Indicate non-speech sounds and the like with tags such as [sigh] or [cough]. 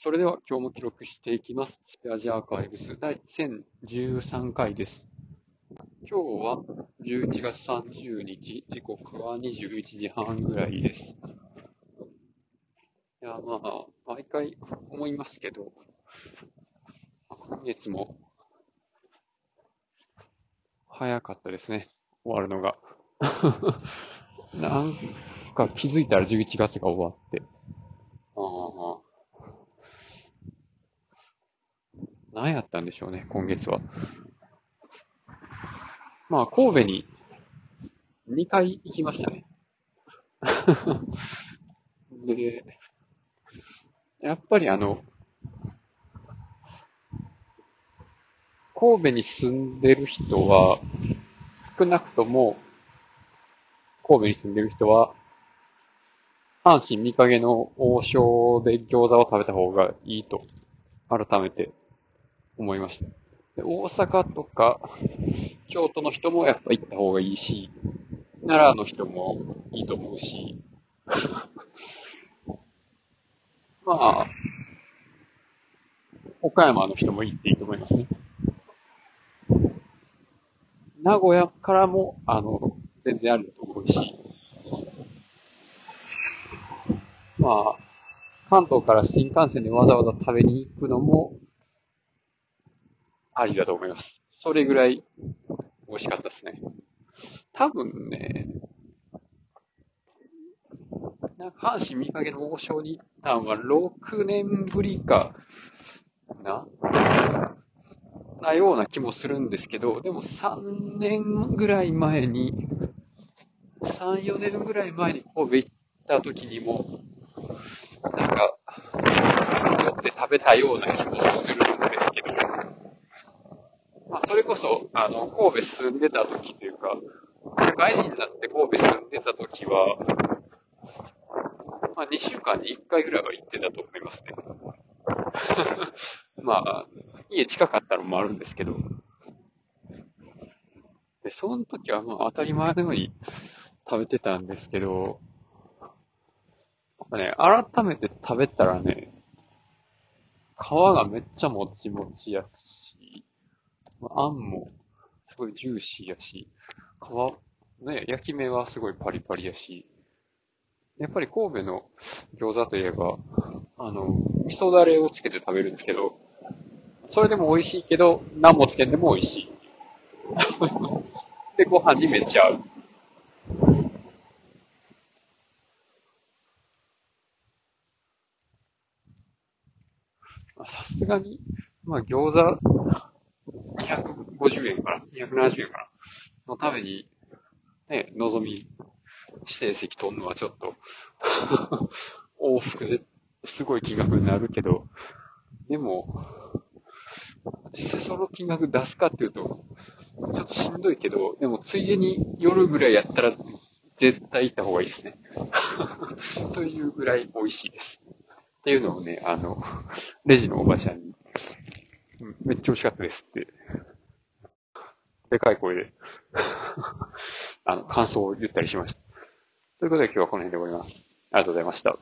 それでは今日も記録していきます。スペアジアーカイブス第1013回です。今日は11月30日、時刻は21時半ぐらいです。いや、まあ、毎回思いますけど、今月も早かったですね、終わるのが。[laughs] なんか気づいたら11月が終わって。ああ何やったんでしょうね、今月は。まあ、神戸に2回行きましたね。[laughs] で、やっぱりあの、神戸に住んでる人は、少なくとも、神戸に住んでる人は、阪神見影の王将で餃子を食べた方がいいと、改めて思いました。大阪とか、京都の人もやっぱ行った方がいいし、奈良の人もいいと思うし、[laughs] まあ、岡山の人も行っていいと思いますね。名古屋からも、あの、全然あると思うし、まあ、関東から新幹線でわざわざ食べに行くのも、ありだと思います。それぐらい美味しかったですね。多分ね、なんか阪神見かけの王将に行ったのは6年ぶりかななような気もするんですけど、でも3年ぐらい前に、3、4年ぐらい前に神戸行った時にも、なんか、寄って食べたような気もするんですけど、まあ、それこそ、あの、神戸住んでた時というか、社会人になって神戸住んでた時は、まあ、2週間に1回ぐらいは行ってたと思いますね。[laughs] まあ、家近かったのもあるんですけど、で、その時はまあ当たり前のように食べてたんですけど、やっぱね、改めて食べたらね、皮がめっちゃもちもちやし、あんもすごいジューシーやし、皮、ね、焼き目はすごいパリパリやし、やっぱり神戸の餃子といえば、あの、味噌だれをつけて食べるんですけど、それでも美味しいけど、何もつけんでも美味しい。で、ご飯にめっちゃ合う。さすがに、まあ餃子250円から、270円からのために、ね、望み指定席取るのはちょっと [laughs] 往復ですごい金額になるけど、でも、実際その金額出すかっていうと、ちょっとしんどいけど、でもついでに夜ぐらいやったら絶対行った方がいいですね。[laughs] というぐらい美味しいです。っていうのをね、あの、レジのおばちゃんに、めっちゃ美味しかったですって、でかい声で、[laughs] あの、感想を言ったりしました。ということで今日はこの辺で終わります。ありがとうございました。